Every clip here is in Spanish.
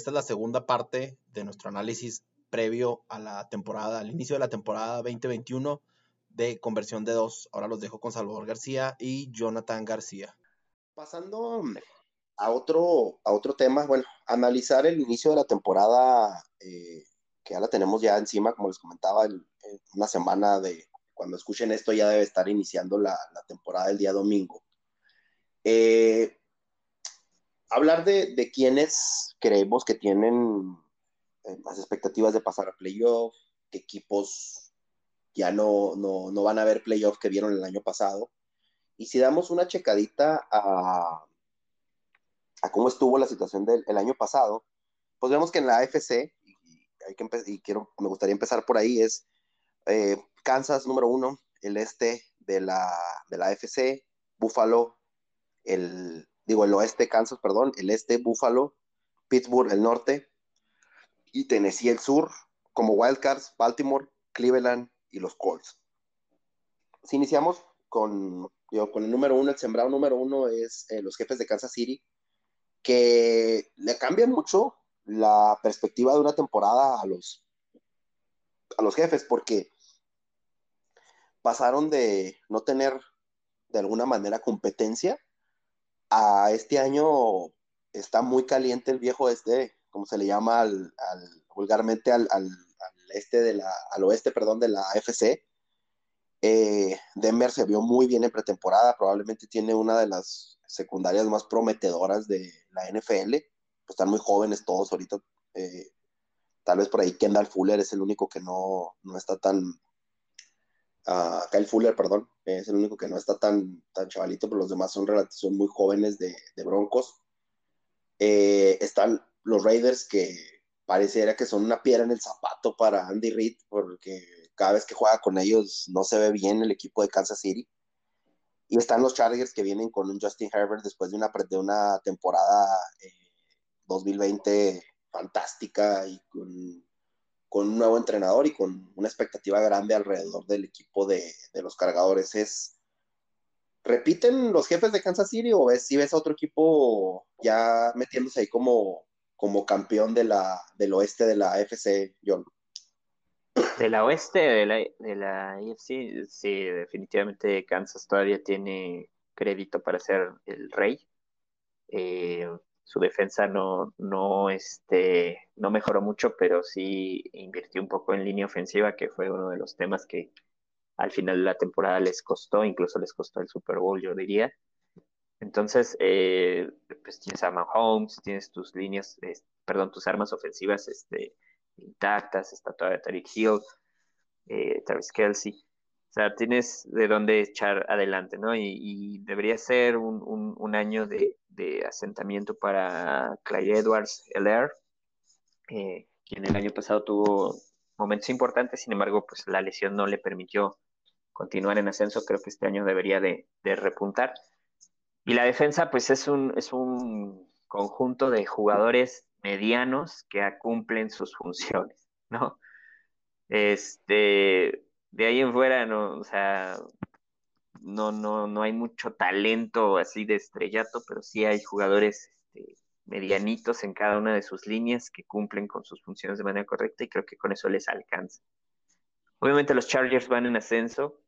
esta es la segunda parte de nuestro análisis previo a la temporada, al inicio de la temporada 2021 de conversión de dos. Ahora los dejo con Salvador García y Jonathan García. Pasando a otro, a otro tema, bueno, analizar el inicio de la temporada, eh, que ya la tenemos ya encima, como les comentaba, una semana de cuando escuchen esto ya debe estar iniciando la, temporada el día domingo. Eh, hablar de, de quienes creemos que tienen eh, más expectativas de pasar a playoff, qué equipos ya no, no, van a ver playoff que vieron el año pasado. Y si damos una checadita a, a cómo estuvo la situación del año pasado, pues vemos que en la AFC, y, hay que y quiero, me gustaría empezar por ahí, es eh, Kansas número uno, el este de la, de la AFC, Buffalo, el, digo, el oeste Kansas, perdón, el este Buffalo, Pittsburgh el norte, y Tennessee el sur, como Wildcards, Baltimore, Cleveland y los Colts. Si iniciamos con, con el número uno, el sembrado número uno es eh, los jefes de Kansas City, que le cambia mucho la perspectiva de una temporada a los, a los jefes, porque pasaron de no tener de alguna manera competencia a este año está muy caliente el viejo este, como se le llama al, vulgarmente al, este de la, al oeste, perdón, de la FC. Eh, Denver se vio muy bien en pretemporada, probablemente tiene una de las secundarias más prometedoras de la NFL. Pues están muy jóvenes todos ahorita. Eh, tal vez por ahí Kendall Fuller es el único que no, está tan. Kyle Fuller, perdón, es el único que no está tan, tan chavalito, pero los demás son, muy jóvenes de, Broncos. Eh, están los Raiders que pareciera que son una piedra en el zapato para Andy Reid, porque cada vez que juega con ellos no se ve bien el equipo de Kansas City. Y están los Chargers que vienen con un Justin Herbert después de una, de una temporada 2020 eh, fantástica y con, un nuevo entrenador y con una expectativa grande alrededor del equipo de, los cargadores. Es, ¿Repiten los jefes de Kansas City o ves, si ves a otro equipo ya metiéndose ahí como como campeón de la, del oeste de la AFC, John. De la oeste de la, de la AFC, sí, definitivamente Kansas todavía tiene crédito para ser el rey. Eh, su defensa no, no, este, no mejoró mucho, pero sí invirtió un poco en línea ofensiva, que fue uno de los temas que al final de la temporada les costó, incluso les costó el Super Bowl, yo diría. Entonces, eh, pues tienes a Mahomes, tienes tus líneas, perdón, tus armas ofensivas este, intactas, está todavía Tariq Hill, eh, Travis Kelsey. O sea, tienes de dónde echar adelante, ¿no? Y, debería ser un, año de, asentamiento para Clay Edwards, el eh, quien el año pasado tuvo momentos importantes, sin embargo, pues la lesión no le permitió continuar en ascenso. Creo que este año debería de repuntar. Y la defensa, pues es un, es un conjunto de jugadores medianos que cumplen sus funciones, ¿no? Este, de ahí en fuera, no, o sea, no, no, no hay mucho talento así de estrellato, pero sí hay jugadores este, medianitos en cada una de sus líneas que cumplen con sus funciones de manera correcta y creo que con eso les alcanza. Obviamente los Chargers van en ascenso,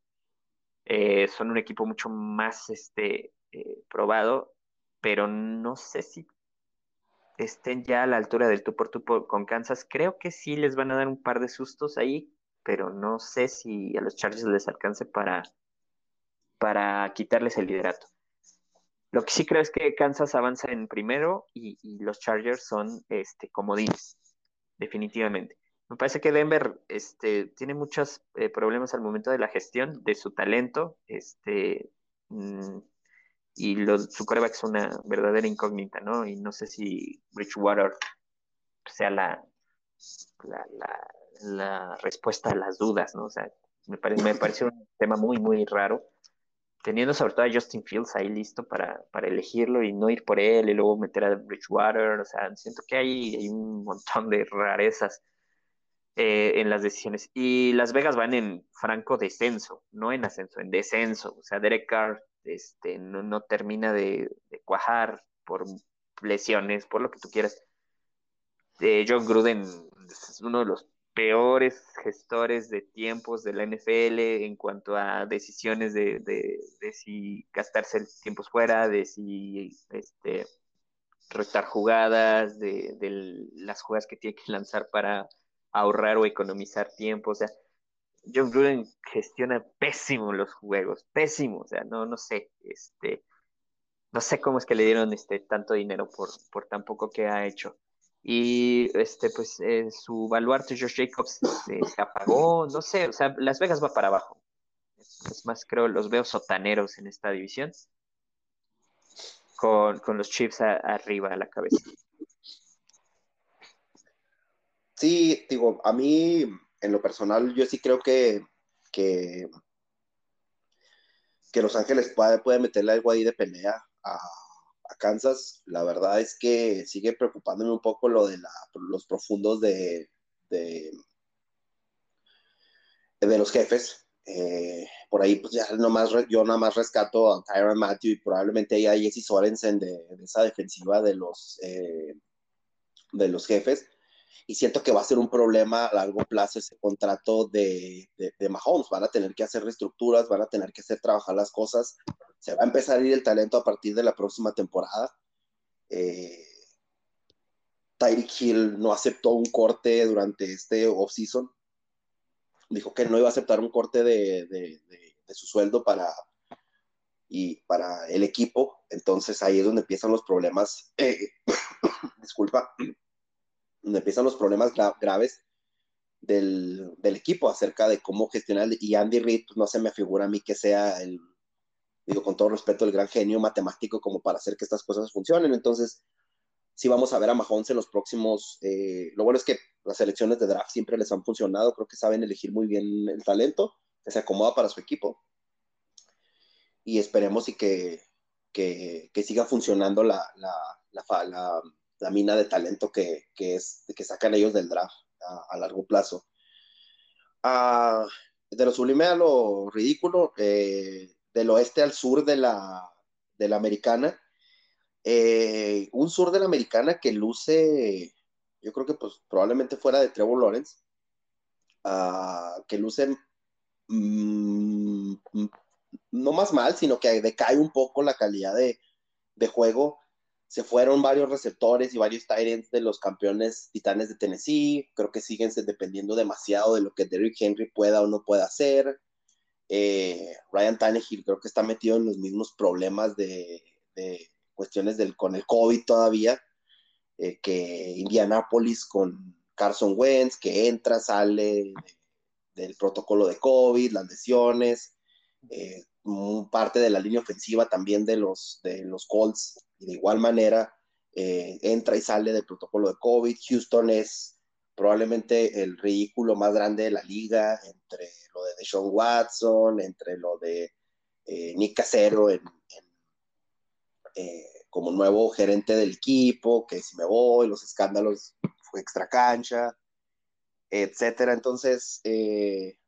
eh, son un equipo mucho más este, eh, probado, pero no sé si estén ya a la altura del tú por tú con Kansas. Creo que sí les van a dar un par de sustos ahí, pero no sé si a los Chargers les alcance para, para quitarles el liderato. Lo que sí creo es que Kansas avanza en primero y, los Chargers son este, comodines, definitivamente. Me parece que Denver este, tiene muchos eh, problemas al momento de la gestión de su talento. Este, mm, y su coreback es una verdadera incógnita, ¿no? Y no sé si Bridgewater sea la, la, respuesta a las dudas, ¿no? O sea, me, parece, me parece un tema muy, muy raro, teniendo sobre todo a Justin Fields ahí listo para, elegirlo y no ir por él y luego meter a Bridgewater, o sea, siento que hay, hay un montón de rarezas. Eh, en las decisiones. Y Las Vegas van en franco descenso, no en ascenso, en descenso. O sea, Derek Carr este, no, termina de, cuajar por lesiones, por lo que tú quieras. eh, John Gruden es uno de los peores gestores de tiempos de la NFL en cuanto a decisiones de, de, si gastarse tiempos fuera, de si este, retar jugadas, de, de, las jugadas que tiene que lanzar para ahorrar o economizar tiempo. O sea, John Gruden gestiona pésimo los juegos, pésimo. O sea, no, no sé, este, no sé cómo es que le dieron este tanto dinero por, por tan poco que ha hecho. Y este, pues eh, su baluarte Josh Jacobs se apagó, no sé, o sea, Las Vegas va para abajo. Es más, creo, los veo sotaneros en esta división. Con, los Chiefs arriba a la cabeza. Sí, digo, a mí, en lo personal, yo sí creo que, que, Los Ángeles puede, puede meterle algo ahí de pelea a, Kansas, la verdad es que sigue preocupándome un poco lo de los profundos de, de, los jefes. Eh, por ahí, pues ya nomás, yo nada más rescato a Tyron Matthew y probablemente ahí a Jesse Sorensen de, esa defensiva de los, eh, de los jefes. Y siento que va a ser un problema a largo plazo ese contrato de, de, de Mahomes. Van a tener que hacer reestructuras, van a tener que hacer trabajar las cosas se va a empezar a ir el talento a partir de la próxima temporada. Eh, Tyreek Hill no aceptó un corte durante este offseason. Dijo que no iba a aceptar un corte de, su sueldo para, y para el equipo. Entonces ahí es donde empiezan los problemas. Eh, disculpa. Donde empiezan los problemas graves del, equipo acerca de cómo gestionar. Y Andy Reid, pues, no se me figura a mí que sea el digo con todo respeto, el gran genio matemático como para hacer que estas cosas funcionen. Entonces, sí vamos a ver a Mahomes en los próximos. Eh, lo bueno es que las elecciones de draft siempre les han funcionado, creo que saben elegir muy bien el talento, que se acomoda para su equipo. Y esperemos y que, que, siga funcionando la, la, la, la, mina de talento que, que, es, que sacan ellos del draft a, largo plazo. Ah, de lo sublime a lo ridículo, eh, del oeste al sur de la, de la americana. Eh, un sur de la americana que luce, yo creo que pues probablemente fuera de Trevor Lawrence, uh, que luce mm, no más mal, sino que decae un poco la calidad de, de juego. Se fueron varios receptores y varios tight de los campeones titanes de Tennessee. Creo que siguen dependiendo demasiado de lo que Derrick Henry pueda o no pueda hacer. Eh, Ryan Tannehill creo que está metido en los mismos problemas de, cuestiones del, con el COVID todavía, eh, que Indianapolis con Carson Wentz, que entra, sale del protocolo de COVID, las lesiones, eh, parte de la línea ofensiva también de los, de los Colts, y de igual manera entra y sale del protocolo de COVID. Houston es probablemente el ridículo más grande de la liga entre lo de Deshaun Watson, entre lo de eh, Nick Casero eh, como nuevo gerente del equipo, que si me voy, los escándalos fue extra cancha, etcétera. Entonces, eh,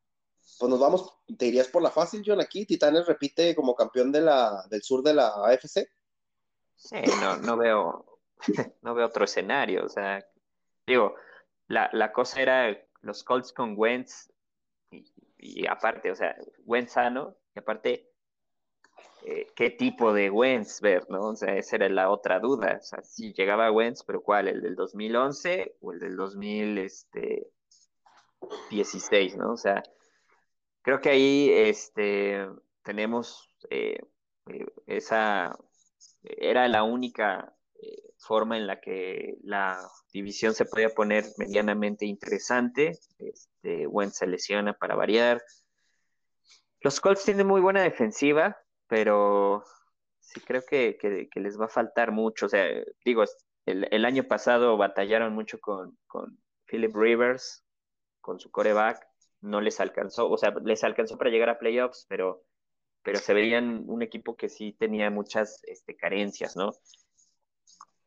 pues nos vamos, te irías por la fácil, John, aquí. Titanes repite como campeón de la, del sur de la AFC. Sí, no, no veo, no veo otro escenario. O sea, digo, la, la cosa era los Colts con Wentz y, aparte, o sea, Wentz sano, y aparte, eh, ¿qué tipo de Wentz ver, no? O sea, esa era la otra duda. O sea, si llegaba Wentz, pero ¿cuál? ¿El del 2011 o el del 2016, este, no? O sea, creo que ahí este, tenemos eh, eh, esa, era la única forma en la que la división se podía poner medianamente interesante. Este, Wentz se lesiona para variar. Los Colts tienen muy buena defensiva, pero sí creo que, les va a faltar mucho. O sea, digo, el, año pasado batallaron mucho con, Philip Rivers, con su coreback. No les alcanzó, o sea, les alcanzó para llegar a playoffs, pero, pero se veían un equipo que sí tenía muchas este, carencias, ¿no?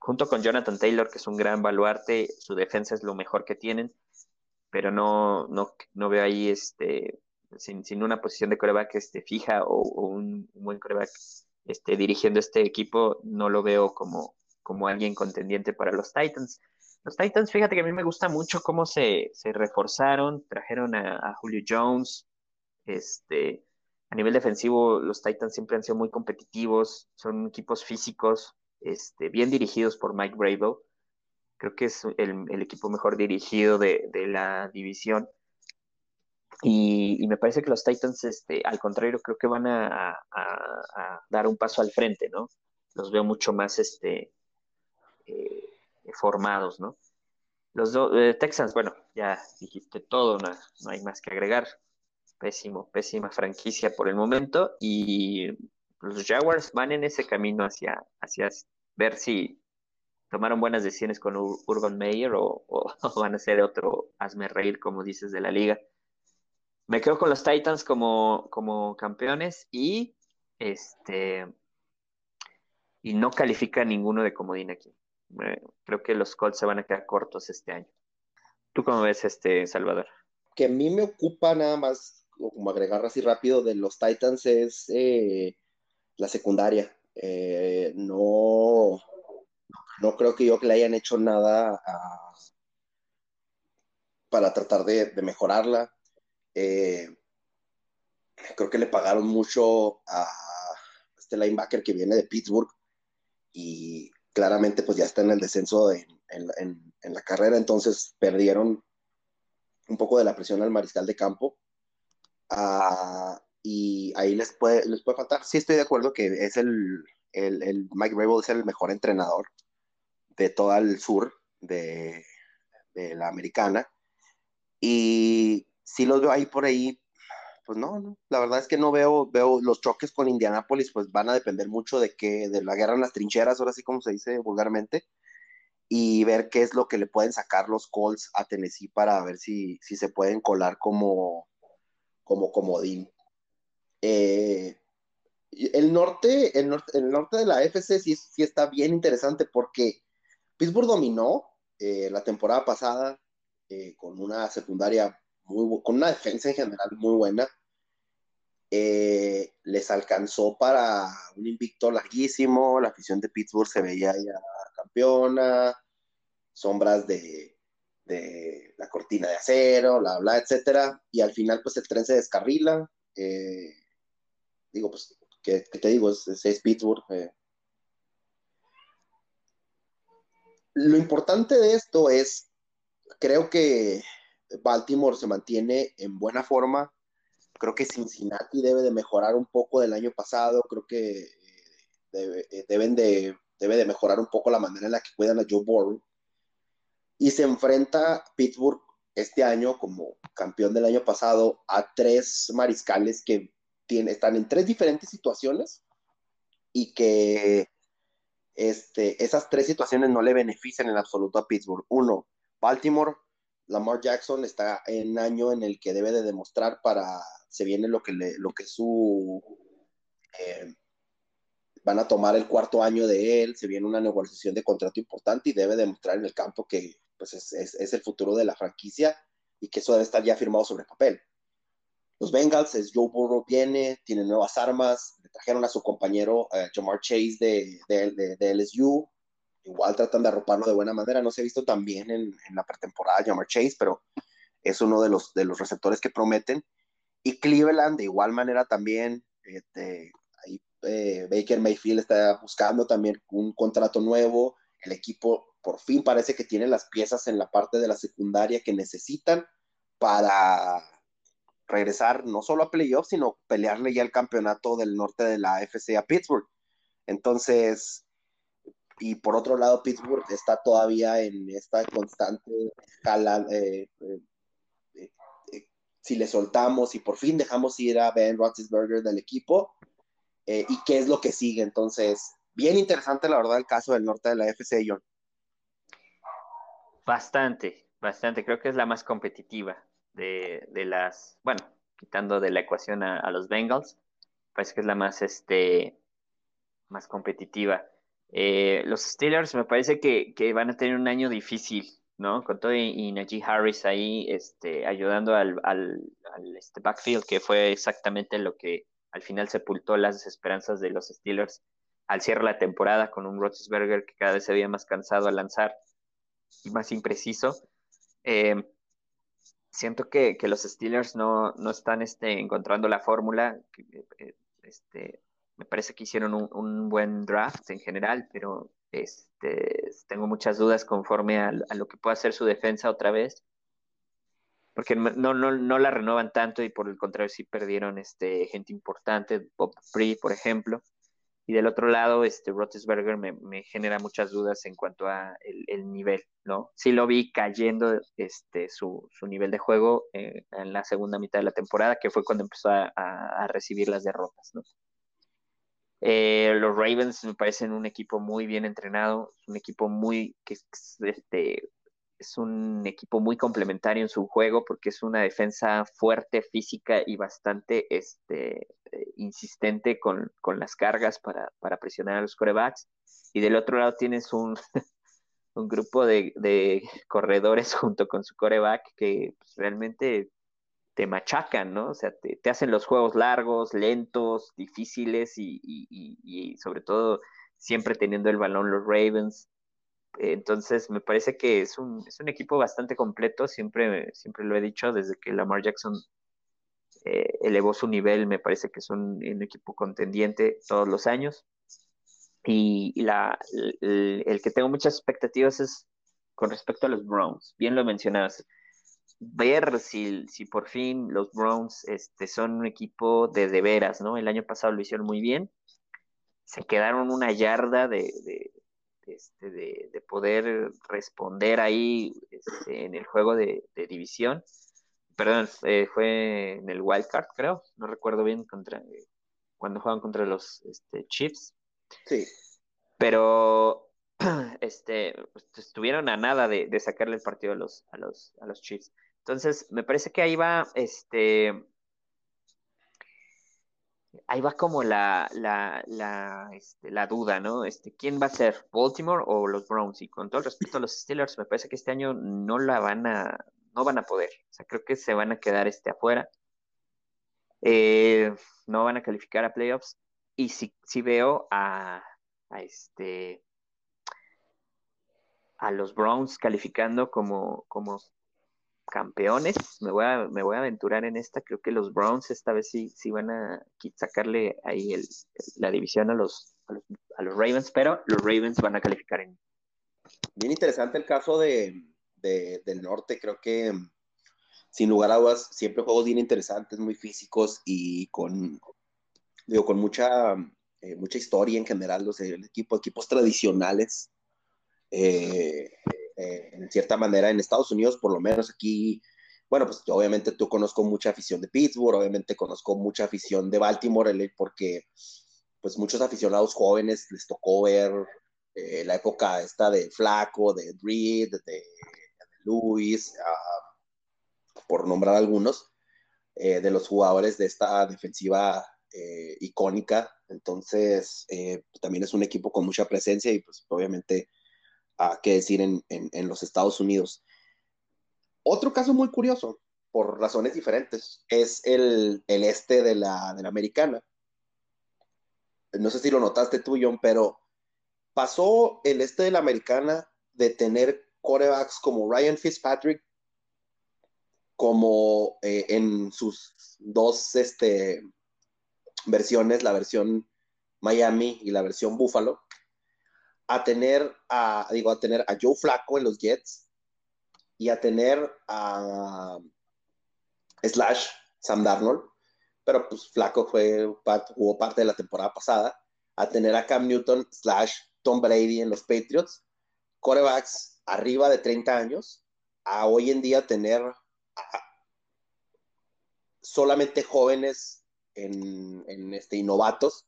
Junto con Jonathan Taylor, que es un gran baluarte, su defensa es lo mejor que tienen, pero no, no, no veo ahí este, sin, una posición de coreback este, fija o, un, buen coreback este, dirigiendo este equipo, no lo veo como, como alguien contendiente para los Titans. Los Titans, fíjate que a mí me gusta mucho cómo se, reforzaron, trajeron a, Julio Jones. Este, a nivel defensivo, los Titans siempre han sido muy competitivos, son equipos físicos, este, bien dirigidos por Mike Bravo. Creo que es el, equipo mejor dirigido de, la división. Y, me parece que los Titans, este, al contrario, creo que van a, dar un paso al frente, ¿no? Los veo mucho más este, eh, formados, ¿no? Los eh, Texans, bueno, ya dijiste todo, no, no, hay más que agregar. Pésimo, pésima franquicia por el momento. Y los Jaguars van en ese camino hacia, hacia ver si tomaron buenas decisiones con Urban Meyer o, van a ser otro hazme reír, como dices, de la liga. Me quedo con los Titans como, como campeones y este y no califica ninguno de comodín aquí. creo que los Colts se van a quedar cortos este año. ¿Tú cómo ves este Salvador? Que a mí me ocupa nada más, como agregar así rápido, de los Titans es eh, la secundaria. Eh, no, no creo que yo le hayan hecho nada para tratar de, mejorarla. Eh, creo que le pagaron mucho a este linebacker que viene de Pittsburgh y claramente pues ya está en el descenso en, la carrera, entonces perdieron un poco de la presión al mariscal de campo. Ah, y ahí les puede, les puede faltar. Sí estoy de acuerdo que es el, el, Mike Rabel es el mejor entrenador de todo el sur de, la americana. Y si los veo ahí por ahí, pues no, no, la verdad es que no veo, veo los choques con Indianapolis, pues van a depender mucho de que, de la guerra en las trincheras, ahora sí como se dice vulgarmente, y ver qué es lo que le pueden sacar los Colts a Tennessee para ver si, si se pueden colar como, como comodín. Eh, el norte, el norte, de la FC sí, está bien interesante porque Pittsburgh dominó eh, la temporada pasada eh, con una secundaria muy con una defensa en general muy buena. les alcanzó para un invicto larguísimo, la afición de Pittsburgh se veía ya campeona, sombras de, la cortina de acero, bla, bla, etcétera, y al final pues el tren se descarrila, digo, pues, ¿qué, te digo? Es, Pittsburgh. Eh. Lo importante de esto es, creo que Baltimore se mantiene en buena forma. Creo que Cincinnati debe de mejorar un poco del año pasado. Creo que eh, eh, deben de, debe de mejorar un poco la manera en la que cuidan a Joe Burrow. Y se enfrenta Pittsburgh este año como campeón del año pasado a tres mariscales que están en tres diferentes situaciones y que este, esas tres situaciones no le benefician en absoluto a Pittsburgh. Uno, Baltimore, Lamar Jackson está en un año en el que debe de demostrar para, se viene lo que, le, lo que su, eh, van a tomar el cuarto año de él, se viene una negociación de contrato importante y debe demostrar en el campo que pues, es, es el futuro de la franquicia y que eso debe estar ya firmado sobre papel. Los Bengals es Joe Burrow viene, tiene nuevas armas, le trajeron a su compañero uh, Jamar Chase de, de, de, LSU, igual tratan de arroparlo de buena manera, no se ha visto tan bien en, en, la pretemporada Jamar Chase, pero es uno de los, de los receptores que prometen. Y Cleveland de igual manera también, este, ahí, eh, Baker Mayfield está buscando también un contrato nuevo, el equipo por fin parece que tiene las piezas en la parte de la secundaria que necesitan para regresar no solo a playoffs, sino pelearle ya el campeonato del norte de la AFC a Pittsburgh. Entonces, y por otro lado, Pittsburgh está todavía en esta constante jala, eh, eh, eh, si le soltamos y por fin dejamos ir a Ben Roethlisberger del equipo, y qué es lo que sigue. Entonces, bien interesante, la verdad, el caso del norte de la AFC, John. Bastante, bastante. Creo que es la más competitiva de, las, bueno, quitando de la ecuación a, los Bengals, parece que es la más, este, más competitiva. Eh, los Steelers me parece que, van a tener un año difícil, ¿no? Con todo y, Najee Harris ahí este, ayudando al, al, este backfield, que fue exactamente lo que al final sepultó las esperanzas de los Steelers al cierre de la temporada con un Roethlisberger que cada vez se veía más cansado al lanzar. y más impreciso. Eh, siento que, los Steelers no, están este, encontrando la fórmula. Eh, este, me parece que hicieron un, buen draft en general, pero este, tengo muchas dudas conforme a, lo que pueda hacer su defensa otra vez. Porque no, no, la renuevan tanto y por el contrario sí perdieron este, gente importante, Bob Free, por ejemplo. Y del otro lado, este Roethlisberger me, me genera muchas dudas en cuanto a el, nivel, ¿no? Sí lo vi cayendo este, su, nivel de juego eh, en la segunda mitad de la temporada, que fue cuando empezó a, recibir las derrotas, ¿no? Eh, los Ravens me parecen un equipo muy bien entrenado, un equipo muy que este, es un equipo muy complementario en su juego porque es una defensa fuerte, física y bastante este, eh, insistente con, las cargas para, presionar a los corebacks. Y del otro lado tienes un, un grupo de, corredores junto con su coreback que pues, realmente te machacan, ¿no? O sea, te, hacen los juegos largos, lentos, difíciles y, y sobre todo siempre teniendo el balón los Ravens. Entonces, me parece que es un, es un equipo bastante completo, siempre, siempre lo he dicho, desde que Lamar Jackson eh, elevó su nivel, me parece que es un, equipo contendiente todos los años. Y, la, el, que tengo muchas expectativas es con respecto a los Browns, bien lo mencionabas, ver si, si por fin los Browns este, son un equipo de de veras, ¿no? El año pasado lo hicieron muy bien, se quedaron una yarda de este, de, poder responder ahí este, en el juego de, división. Perdón, eh, fue en el Wild Card, creo. No recuerdo bien contra cuando juegan contra los este, Chiefs. Sí. Pero este, pues, estuvieron a nada de, sacarle el partido a los, a los, a los Chiefs. Entonces, me parece que ahí va este, ahí va como la, la, la, este, la, duda, ¿no? Este, ¿Quién va a ser? ¿Baltimore o los Browns? Y con todo el respeto a los Steelers, me parece que este año no la van a, no van a poder. O sea, creo que se van a quedar este afuera. Eh, no van a calificar a playoffs. Y si, si veo a, a este a los Browns calificando como, como campeones. Me voy, a, me voy a aventurar en esta. Creo que los Browns esta vez sí, sí van a sacarle ahí el, la división a los, a los, Ravens, pero los Ravens van a calificar en. Bien interesante el caso de, del norte. Creo que sin lugar a dudas, siempre juegos bien interesantes, muy físicos y con, digo, con mucha, eh, mucha historia en general, los equipos, equipos tradicionales. Eh, eh, en cierta manera en Estados Unidos, por lo menos aquí, bueno, pues obviamente tú conozco mucha afición de Pittsburgh, obviamente conozco mucha afición de Baltimore, porque pues muchos aficionados jóvenes les tocó ver eh, la época esta de Flaco, de Reed, de, Luis, uh, por nombrar algunos, eh, de los jugadores de esta defensiva icónica. Entonces, también es un equipo con mucha presencia y pues obviamente a qué decir en, los Estados Unidos. Otro caso muy curioso, por razones diferentes, es el, este de la, de americana. No sé si lo notaste tú, John, pero pasó el este de la americana de tener corebacks como Ryan Fitzpatrick, como eh, en sus dos este, versiones, la versión Miami y la versión Buffalo, a tener a, digo, a tener a Joe Flaco en los Jets y a tener a Slash, Sam Darnold, pero pues Flaco fue, jugó parte de la temporada pasada, a tener a Cam Newton, Slash, Tom Brady en los Patriots, corebacks arriba de 30 años, a hoy en día tener solamente jóvenes en, este, y novatos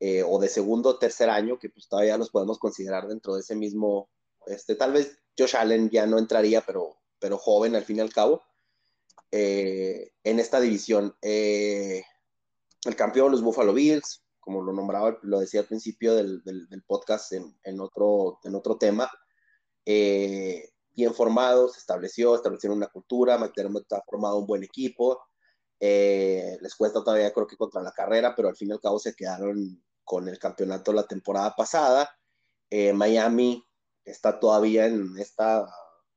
eh, o de segundo o tercer año, que pues todavía los podemos considerar dentro de ese mismo, este, tal vez Josh Allen ya no entraría, pero, pero joven al fin y al cabo, eh, en esta división. Eh, el campeón, los Buffalo Bills, como lo nombraba, lo decía al principio del, podcast en, otro, en otro tema, bien formados, se estableció, establecieron una cultura, McDermott ha formado un buen equipo, les cuesta todavía creo que contra la carrera, pero al fin y al cabo se quedaron con el campeonato la temporada pasada. Eh, Miami está todavía en esta,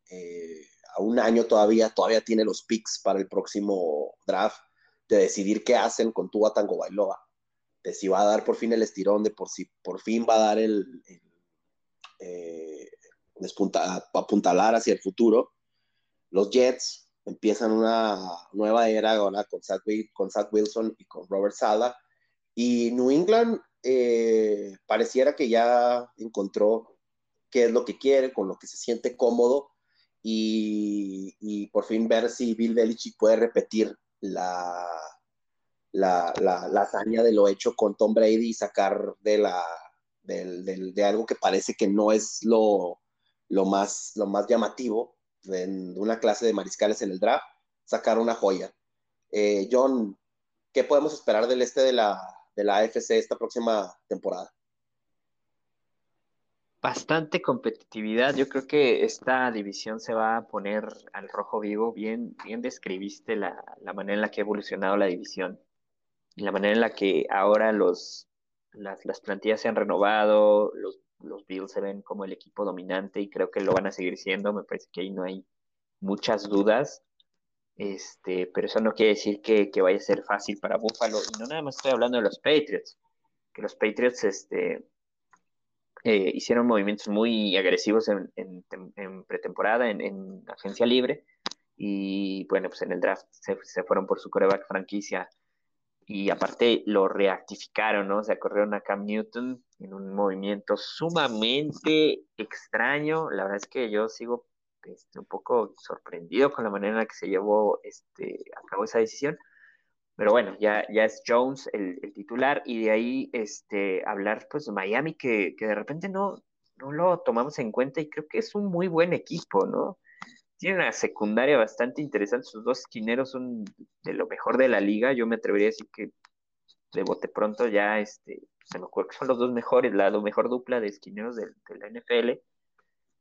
eh, a un año todavía, todavía tiene los picks para el próximo draft de decidir qué hacen con Tua Tango Bailoa, de si va a dar por fin el estirón, de por si por fin va a dar el, eh, apuntalar hacia el futuro. Los Jets empiezan una nueva era ahora con Zach, con Zach Wilson y con Robert Sala. Y New England eh, pareciera que ya encontró qué es lo que quiere, con lo que se siente cómodo y, por fin ver si Bill Belichick puede repetir la, la, la, hazaña de lo hecho con Tom Brady y sacar de, la, de, algo que parece que no es lo, lo, más, lo más llamativo en una clase de mariscales en el draft, sacar una joya. Eh, John, ¿qué podemos esperar del este de la, de la AFC esta próxima temporada? Bastante competitividad. Yo creo que esta división se va a poner al rojo vivo. Bien, bien describiste la, manera en la que ha evolucionado la división la manera en la que ahora los, las, las plantillas se han renovado, los, los Bills se ven como el equipo dominante y creo que lo van a seguir siendo. Me parece que ahí no hay muchas dudas. Este, pero eso no quiere decir que, vaya a ser fácil para Buffalo. Y no nada más estoy hablando de los Patriots, que los Patriots este, eh, hicieron movimientos muy agresivos en, pretemporada, en, agencia libre. Y bueno, pues en el draft se, fueron por su coreback franquicia. Y aparte lo reactificaron, ¿no? O sea, corrieron a Cam Newton en un movimiento sumamente extraño. La verdad es que yo sigo este, un poco sorprendido con la manera en la que se llevó este, a cabo esa decisión. Pero bueno, ya, ya es Jones el, titular y de ahí este, hablar pues de Miami que, de repente no, no lo tomamos en cuenta y creo que es un muy buen equipo, ¿no? Tiene una secundaria bastante interesante, sus dos esquineros son de lo mejor de la liga, yo me atrevería a decir que de bote pronto ya este, se me ocurre que son los dos mejores, la mejor dupla de esquineros de, de la NFL.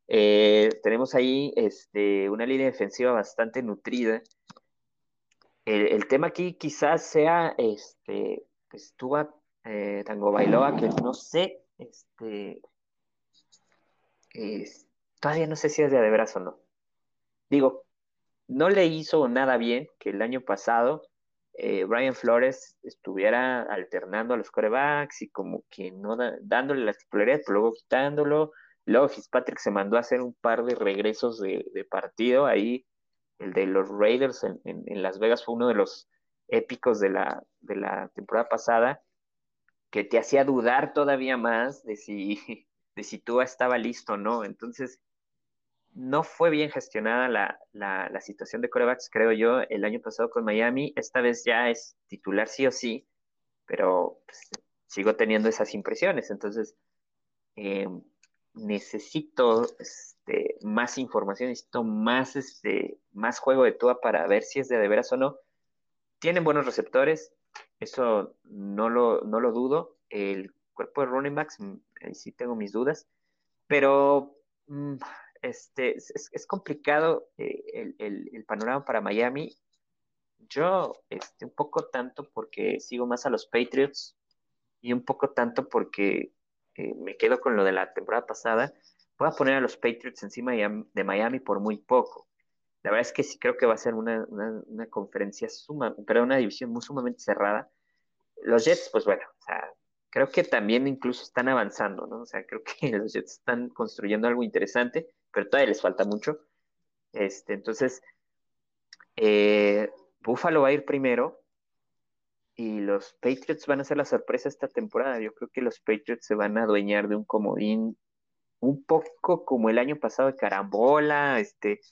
Eh, tenemos ahí este, una línea defensiva bastante nutrida. El, tema aquí quizás sea este, pues, eh, Tango Bailoa, que no sé, este, todavía no sé si es de veras o no. Digo, no le hizo nada bien que el año pasado eh, Brian Flores estuviera alternando a los corebacks y como que no dándole la titularidad, pero luego quitándolo Luego Fitzpatrick se mandó a hacer un par de regresos de, partido. Ahí el de los Raiders en, Las Vegas fue uno de los épicos de la, de la temporada pasada, que te hacía dudar todavía más de si, de si estaba listo o no. Entonces, no fue bien gestionada la, la, situación de corebacks, creo yo, el año pasado con Miami. Esta vez ya es titular sí o sí, pero pues, sigo teniendo esas impresiones. Entonces, eh, necesito este, más información, necesito más, este, más juego de toda para ver si es de, de veras o no. Tienen buenos receptores, eso no lo, no lo dudo. El cuerpo de running backs, mm, ahí sí tengo mis dudas, pero mm, este, es, complicado eh, el, panorama para Miami. Yo, este, un poco tanto porque sigo más a los Patriots y un poco tanto porque eh, me quedo con lo de la temporada pasada, voy a poner a los Patriots encima de Miami por muy poco. La verdad es que sí creo que va a ser una, conferencia suma, pero una división muy sumamente cerrada. Los Jets, pues bueno, o sea, creo que también incluso están avanzando, ¿no? O sea, creo que los Jets están construyendo algo interesante, pero todavía les falta mucho. Este, entonces, eh, Buffalo va a ir primero, y los Patriots van a ser la sorpresa esta temporada. Yo creo que los Patriots se van a adueñar de un comodín un poco como el año pasado de carambola, este,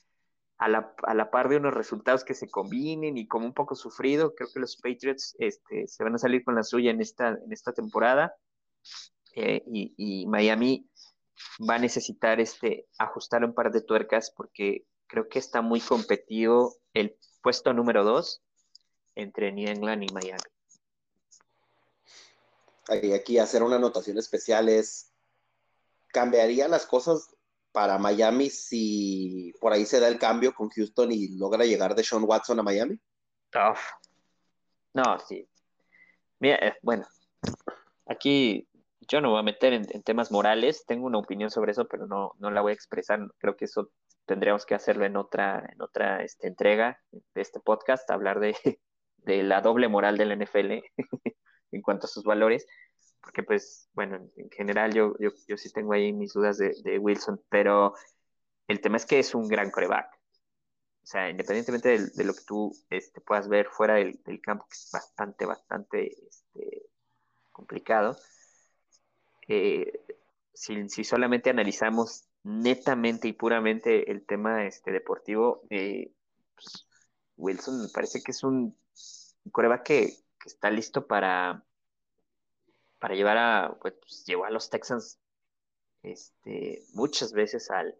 a la, a la par de unos resultados que se combinen y como un poco sufrido. Creo que los Patriots este, se van a salir con la suya en esta, en esta temporada. Eh, y, Miami va a necesitar este, ajustar un par de tuercas porque creo que está muy competido el puesto número dos entre New England y Miami aquí hacer una anotación especial es, ¿cambiaría las cosas para Miami si por ahí se da el cambio con Houston y logra llegar de Sean Watson a Miami? No, sí. Mira, eh, bueno, aquí yo no me voy a meter en, temas morales, tengo una opinión sobre eso, pero no, no la voy a expresar. Creo que eso tendríamos que hacerlo en otra, en otra este, entrega de este podcast, hablar de, de la doble moral del NFL en cuanto a sus valores, porque pues, bueno, en, general yo, yo, yo, sí tengo ahí mis dudas de, de, Wilson, pero el tema es que es un gran coreback. O sea, independientemente de, lo que tú este, puedas ver fuera del, del, campo, que es bastante, bastante este, complicado, eh, si, solamente analizamos netamente y puramente el tema este, deportivo, eh, pues, Wilson me parece que es un, un que, está listo para, para llevar a, pues, llevar a los Texans este, muchas veces al,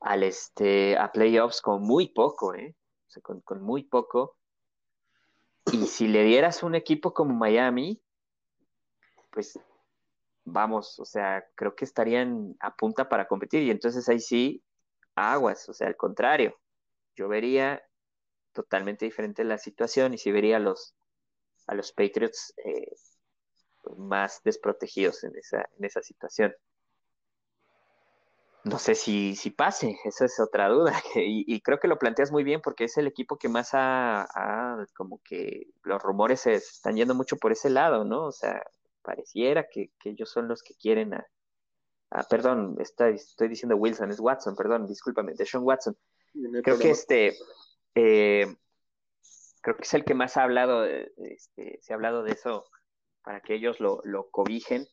al este, a playoffs con muy poco, ¿eh? con, muy poco. Y si le dieras un equipo como Miami, pues vamos, o sea, creo que estarían a punta para competir. Y entonces ahí sí, aguas, o sea, al contrario, yo vería totalmente diferente la situación y si vería a los, a los Patriots eh, más desprotegidos en esa, en esa situación. No sé si, si pase, esa es otra duda. Y, creo que lo planteas muy bien porque es el equipo que más ha, como que los rumores se están yendo mucho por ese lado, ¿no? O sea, pareciera que, ellos son los que quieren a, perdón, estoy, estoy diciendo Wilson, es Watson, perdón, discúlpame, de Sean Watson. creo que este, eh, creo que es el que más ha hablado, este, se ha hablado de eso para que ellos lo, lo cobijen.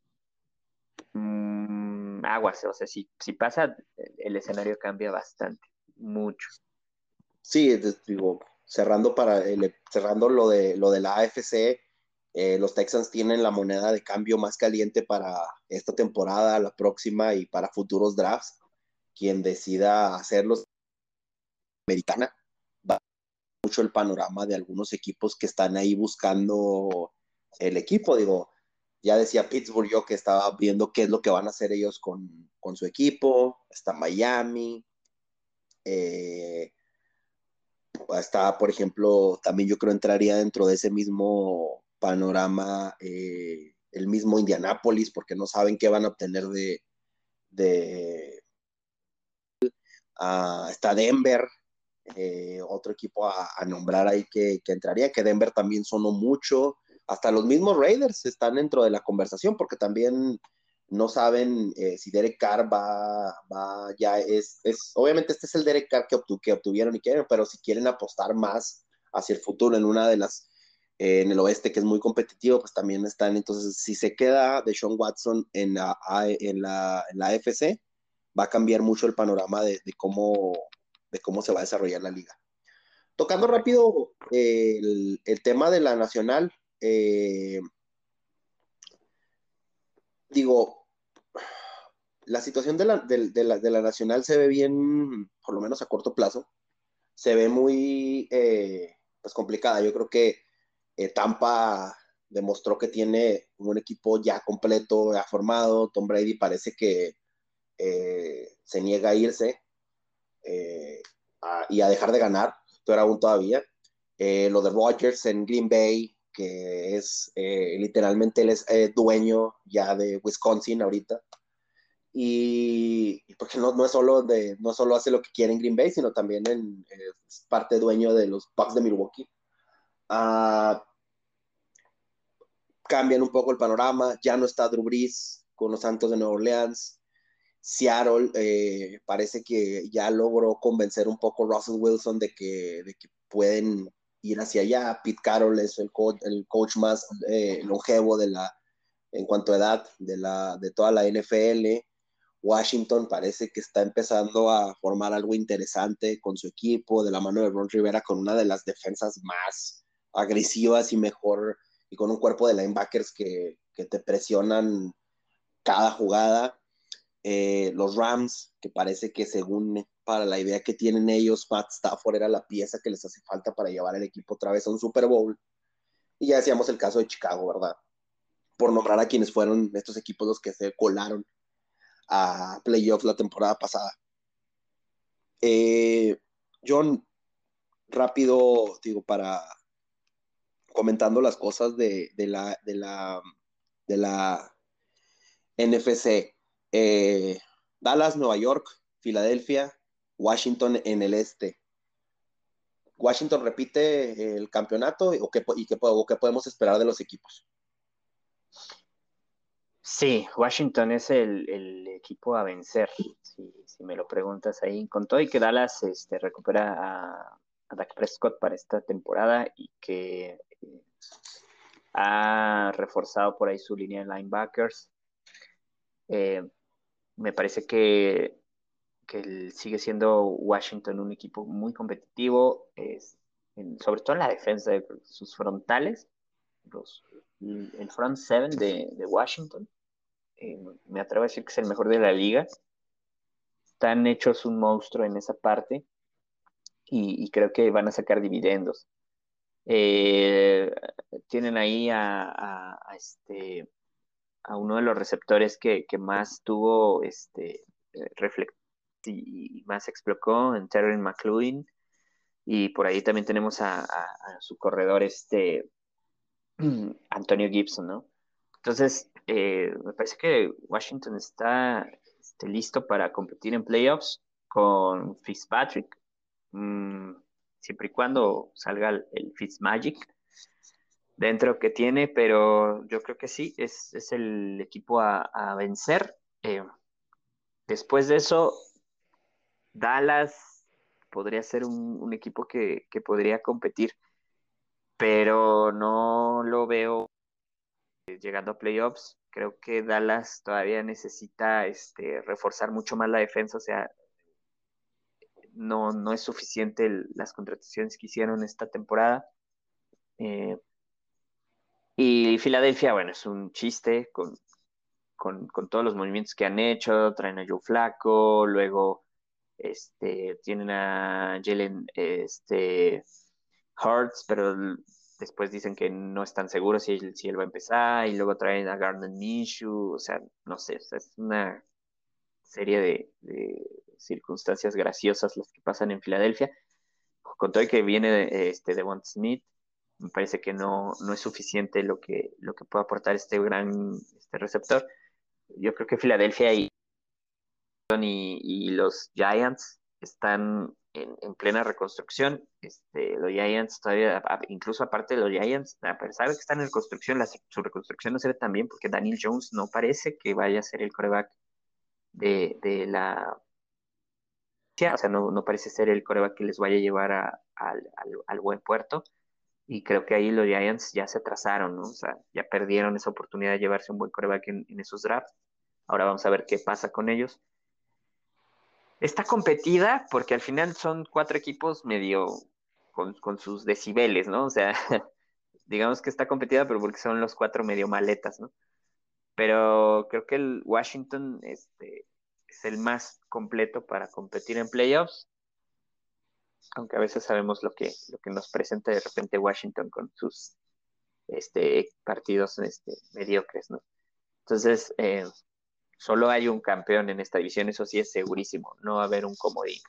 Mm, aguas, o sea, si, si pasa, el escenario cambia bastante, mucho. Sí, digo, cerrando para cerrando lo de lo de la AFC, eh, los Texans tienen la moneda de cambio más caliente para esta temporada, la próxima y para futuros drafts. Quien decida hacerlos americana mucho el panorama de algunos equipos que están ahí buscando el equipo. Digo, ya decía Pittsburgh yo que estaba viendo qué es lo que van a hacer ellos con, su equipo. Está Miami. Eh, está, por ejemplo, también yo creo entraría dentro de ese mismo panorama eh, el mismo Indianápolis, porque no saben qué van a obtener de... de uh, está Denver, eh, otro equipo a, nombrar ahí que, entraría, que Denver también sonó mucho, hasta los mismos Raiders están dentro de la conversación porque también no saben eh, si Derek Carr va, va ya es, es, obviamente este es el Derek Carr que, que obtuvieron y quieren, pero si quieren apostar más hacia el futuro en una de las, eh, en el oeste que es muy competitivo, pues también están, entonces si se queda de Sean Watson en la, en la, en la AFC, va a cambiar mucho el panorama de, de cómo de cómo se va a desarrollar la liga. Tocando rápido eh, el, tema de la nacional, eh, digo, la situación de la, nacional se ve bien, por lo menos a corto plazo, se ve muy eh, pues complicada. Yo creo que Tampa demostró que tiene un equipo ya completo, ya formado. Tom Brady parece que se niega a irse. Eh, y a dejar de ganar, pero aún todavía. Eh, lo de Rogers en Green Bay, que es eh, literalmente es dueño ya de Wisconsin ahorita. Y, porque no, no, es solo de, no solo hace lo que quiere en Green Bay, sino también en, es parte dueño de los Bucks de Milwaukee. Ah, cambian un poco el panorama, ya no está Drew Brees con los Santos de Nueva Orleans, Seattle eh, parece que ya logró convencer un poco a Russell Wilson de que, de que pueden ir hacia allá. Pete Carroll es el, coach, el coach más eh, longevo de la, en cuanto a edad de, la, de toda la NFL. Washington parece que está empezando a formar algo interesante con su equipo, de la mano de Ron Rivera, con una de las defensas más agresivas y mejor, y con un cuerpo de linebackers que, que te presionan cada jugada. Eh, los Rams, que parece que según para la idea que tienen ellos, Matt Stafford era la pieza que les hace falta para llevar el equipo otra vez a un Super Bowl. Y ya decíamos el caso de Chicago, ¿verdad? Por nombrar a quienes fueron estos equipos los que se colaron a playoffs la temporada pasada. Eh, John, rápido, digo, para comentando las cosas de, la, de, la, de la NFC. Eh, Dallas, Nueva York, Filadelfia, Washington en el este. ¿Washington repite el campeonato o qué, y qué, podemos esperar de los equipos? Sí, Washington es el, equipo a vencer, si, me lo preguntas ahí. Con todo y que Dallas este, recupera a, a Dak Prescott para esta temporada y que ha reforzado por ahí su línea de linebackers. Eh, me parece que, sigue siendo Washington un equipo muy competitivo, es, sobre todo en la defensa de sus frontales, el front seven de, Washington. Eh, me atrevo a decir que es el mejor de la liga. Están hechos un monstruo en esa parte y creo que van a sacar dividendos. Eh, tienen ahí a, este, a uno de los receptores que, más tuvo este, eh, y más explotó en Terry McLuhan. Y por ahí también tenemos a, su corredor, este Antonio Gibson, ¿no? Entonces, eh, me parece que Washington está este, listo para competir en playoffs con Fitzpatrick. Mm, siempre y cuando salga el, Fitzmagic dentro que tiene, pero yo creo que sí, es, el equipo a, vencer. Eh, después de eso, Dallas podría ser un, equipo que, podría competir, pero no lo veo llegando a playoffs. Creo que Dallas todavía necesita este, reforzar mucho más la defensa, o sea, no, no es suficiente las contrataciones que hicieron esta temporada. Eh, y Filadelfia, bueno, es un chiste con, todos los movimientos que han hecho, traen a Joe Flaco, luego este, tienen a Jalen este, Hurts, pero después dicen que no están seguros si si él va a empezar, y luego traen a Gardner Minshew, o sea, no sé, es una serie de, circunstancias graciosas las que pasan en Filadelfia. Con todo el que viene de, este, Devon Smith, me parece que no, no es suficiente lo que, lo que puede aportar este gran este receptor. Yo creo que Filadelfia y, y, los Giants están en, plena reconstrucción. Este, los Giants todavía, incluso aparte de los Giants, a pesar que están en reconstrucción, su reconstrucción no se ve tan bien porque Daniel Jones no parece que vaya a ser el coreback de, la... O sea, no, parece ser el coreback que les vaya a llevar al, buen puerto. Y creo que ahí los Giants ya se atrasaron, ¿no? O sea, ya perdieron esa oportunidad de llevarse un buen coreback en, esos drafts. Ahora vamos a ver qué pasa con ellos. Está competida porque al final son cuatro equipos medio con, con, sus decibeles, ¿no? O sea, digamos que está competida, pero porque son los cuatro medio maletas, ¿no? Pero creo que el Washington este, es el más completo para competir en playoffs. Aunque a veces sabemos lo que, lo que nos presenta de repente Washington con sus este, partidos este, mediocres, ¿no? Entonces, eh, solo hay un campeón en esta división, eso sí es segurísimo, no va a haber un comodín.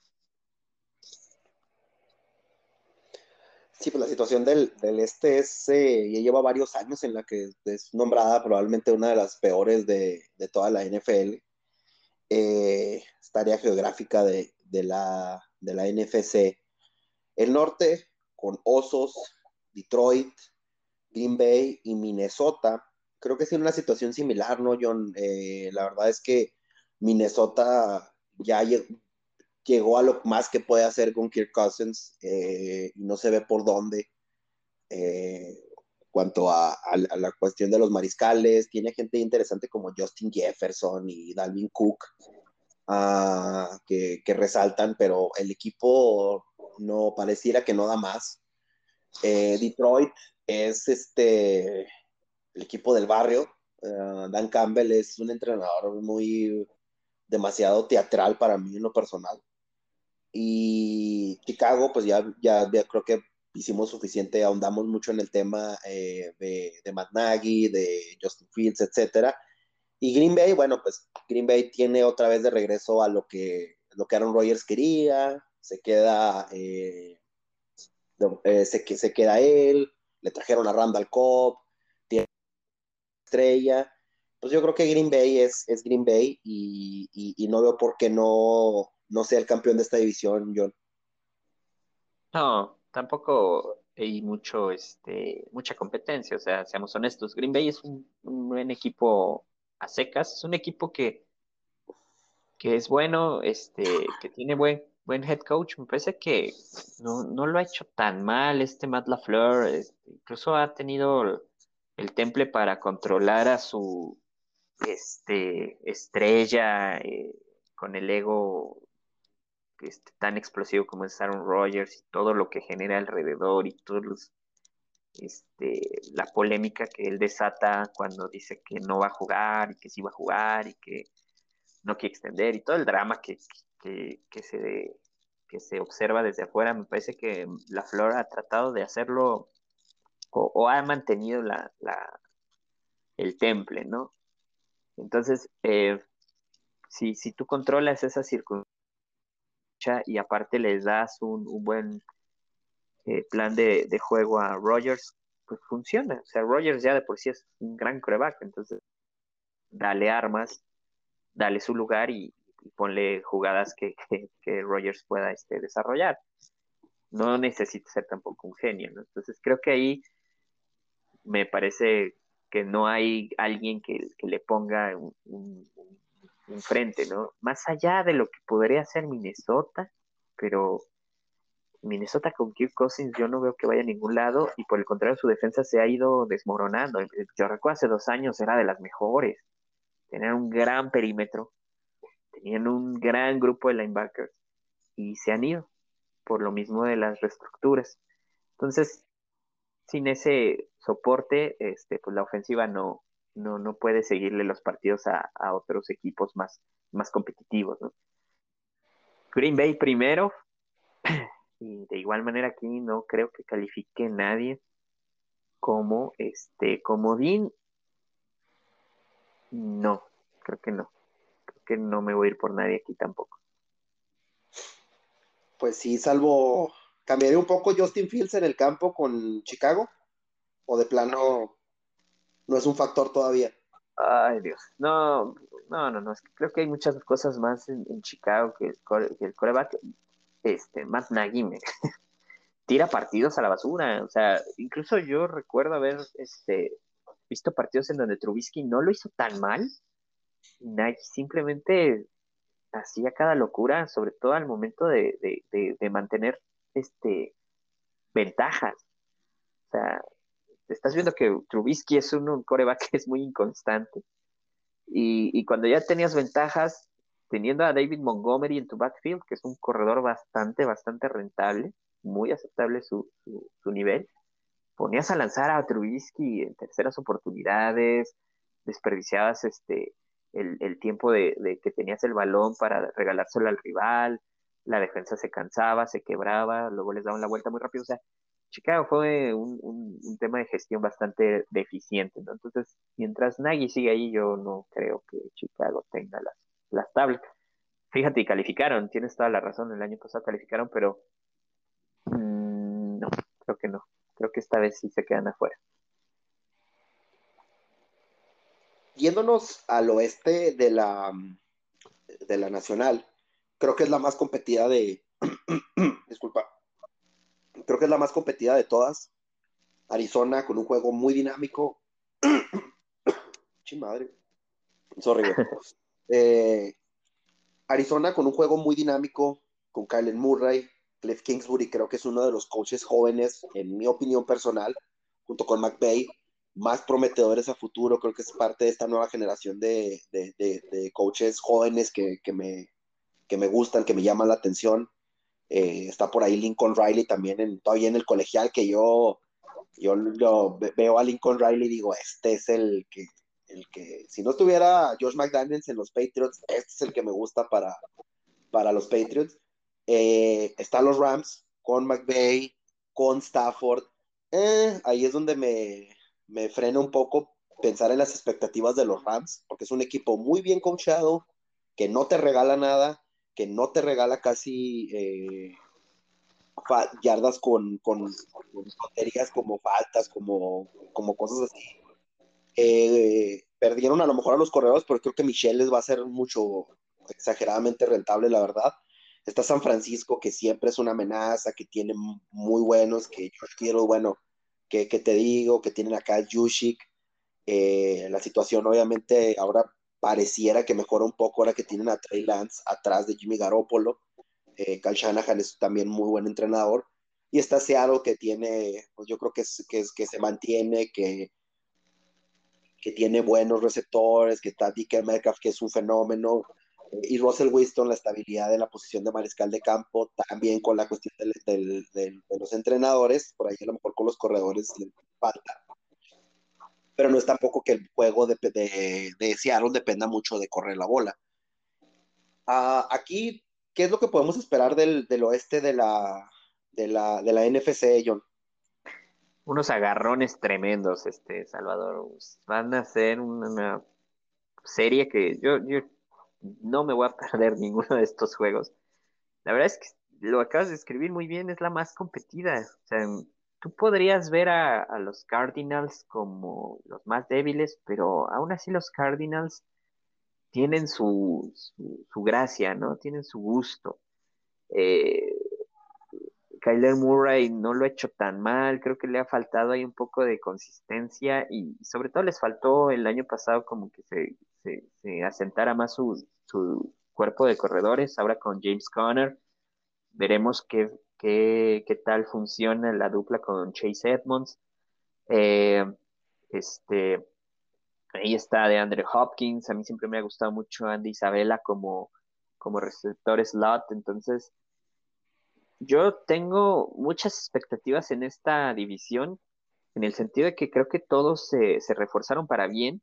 Sí, pues la situación del, este es, eh, ya lleva varios años en la que es nombrada probablemente una de las peores de, toda la NFL. Eh, esta área geográfica de, la, de la NFC. El norte, con Osos, Detroit, Green Bay y Minnesota, creo que es una situación similar, ¿no, John? Eh, la verdad es que Minnesota ya llegó a lo más que puede hacer con Kirk Cousins eh, y no se ve por dónde. Eh, cuanto a, la cuestión de los mariscales, tiene gente interesante como Justin Jefferson y Dalvin Cook ah, que, resaltan, pero el equipo no pareciera que no da más. Eh, Detroit es este el equipo del barrio. Dan Campbell es un entrenador muy demasiado teatral para mí en lo personal. Y Chicago, pues ya, ya, creo que hicimos suficiente, ahondamos mucho en el tema eh, de, de Matt Nagy, de Justin Fields, etcétera. Y Green Bay, bueno, pues Green Bay tiene otra vez de regreso a lo que, lo que Aaron Rodgers quería, se queda, eh, eh, se, queda él, le trajeron a Randall Cobb, tiene estrella, pues yo creo que Green Bay es, es Green Bay y, no veo por qué no, no sea el campeón de esta división, John. No, tampoco hay mucho, este, mucha competencia, o sea, seamos honestos, Green Bay es un, buen equipo a secas, es un equipo que, que es bueno, este, que tiene buen, buen head coach, me parece que no, no lo ha hecho tan mal este Matt LaFleur, este, incluso ha tenido el temple para controlar a su este, estrella eh, con el ego tan explosivo como es Aaron Rodgers y todo lo que genera alrededor y todos los este, la polémica que él desata cuando dice que no va a jugar y que sí va a jugar y que no quiere extender y todo el drama que, se, que se observa desde afuera, me parece que la Flor ha tratado de hacerlo o, ha mantenido la, el temple, ¿no? Entonces, eh, si, si tú controlas esa circunstancia y aparte les das un, buen eh, plan de, juego a Rogers, pues funciona. O sea, Rogers ya de por sí es un gran coreback, entonces dale armas, dale su lugar y, ponle jugadas que, que, Rogers pueda este, desarrollar. No necesita ser tampoco un genio, ¿no? Entonces creo que ahí me parece que no hay alguien que, le ponga un, frente, ¿no? Más allá de lo que podría hacer Minnesota, pero Minnesota con Kirk Cousins yo no veo que vaya a ningún lado y por el contrario su defensa se ha ido desmoronando. Yo recuerdo hace dos años era de las mejores. Tenían un gran perímetro, tenían un gran grupo de linebackers y se han ido por lo mismo de las reestructuras. Entonces, sin ese soporte, este, pues la ofensiva no, no, no puede seguirle los partidos a, otros equipos más, más competitivos, Green Bay primero, y de igual manera aquí no creo que califique nadie como este comodín. No, creo que no. Creo que no me voy a ir por nadie aquí tampoco. Pues sí, salvo cambiaré un poco Justin Fields en el campo con Chicago o de plano no es un factor todavía. Ay, Dios. No, no, no, no. creo que hay muchas cosas más en, Chicago que el, coreback. Este, Matt Nagy tira partidos a la basura. O sea, incluso yo recuerdo haber este, visto partidos en donde Trubisky no lo hizo tan mal. Nagy simplemente hacía cada locura, sobre todo al momento de, de mantener este, ventajas. Estás viendo que Trubisky es un, coreback que es muy inconstante. Y, cuando ya tenías ventajas, teniendo a David Montgomery en tu backfield, que es un corredor bastante, bastante rentable, muy aceptable su, su, nivel, ponías a lanzar a Trubisky en terceras oportunidades, desperdiciabas este, el, tiempo de, de, que tenías el balón para regalárselo al rival, la defensa se cansaba, se quebraba, luego les daban la vuelta muy rápido, o sea, Chicago fue un, tema de gestión bastante deficiente, ¿no? Entonces, mientras Nagy sigue ahí, yo no creo que Chicago tenga las, las tablas. Fíjate, calificaron, tienes toda la razón, el año pasado calificaron, pero mm, no, creo que no. Creo que esta vez sí se quedan afuera. Yéndonos al oeste de la, de la Nacional, creo que es la más competida de, disculpa, creo que es la más competida de todas. Arizona con un juego muy dinámico. madre. Sorry, eh, Arizona con un juego muy dinámico, con Kylen Murray, Cliff Kingsbury, creo que es uno de los coaches jóvenes, en mi opinión personal, junto con McVay, más prometedores a futuro. Creo que es parte de esta nueva generación de, coaches jóvenes que, me, que me gustan, que me llaman la atención. Eh, está por ahí Lincoln Riley también en, todavía en el colegial que yo, yo veo a Lincoln Riley y digo, este es el que, el que, si no estuviera Josh McDaniels en los Patriots, este es el que me gusta para, para los Patriots. Eh, están los Rams con McVay, con Stafford. Eh, ahí es donde me, me frena un poco pensar en las expectativas de los Rams, porque es un equipo muy bien coachado, que no te regala nada, que no te regala casi eh, yardas con, con, como faltas, como, como cosas así. Eh, perdieron a lo mejor a los corredores, pero creo que Michelle les va a ser mucho exageradamente rentable, la verdad. Está San Francisco, que siempre es una amenaza, que tiene muy buenos, que yo quiero, bueno, que, te digo, que tienen acá Yushik. Eh, la situación obviamente ahora pareciera que mejora un poco ahora que tienen a Trey Lance atrás de Jimmy Garoppolo. Eh, Cal Shanahan es también muy buen entrenador. Y está Seattle que tiene, pues yo creo que, es, que, es, que se mantiene, que, tiene buenos receptores, que está DK Metcalf, que es un fenómeno, y Russell Winston, la estabilidad de la posición de mariscal de campo, también con la cuestión de los entrenadores, por ahí a lo mejor con los corredores le falta. Pero no es tampoco que el juego de, de, Seattle dependa mucho de correr la bola. Ah, aquí, ¿qué es lo que podemos esperar del, oeste de la, de la, de la NFC, John? Unos agarrones tremendos, este, Salvador. Van a ser una serie que yo, yo no me voy a perder ninguno de estos juegos. La verdad es que lo acabas de escribir muy bien, es la más competida. O sea, tú podrías ver a, los Cardinals como los más débiles, pero aún así los Cardinals tienen su, su, gracia, ¿no? Tienen su gusto. Eh, Kyler Murray no lo ha hecho tan mal, creo que le ha faltado ahí un poco de consistencia y sobre todo les faltó el año pasado como que se, se, asentara más su, su, cuerpo de corredores, ahora con James Conner, veremos qué, qué, qué tal funciona la dupla con Chase Edmonds. Eh, este, ahí está de Andrew Hopkins, a mí siempre me ha gustado mucho Andy Isabella como, como receptor slot, entonces yo tengo muchas expectativas en esta división, en el sentido de que creo que todos se, se reforzaron para bien,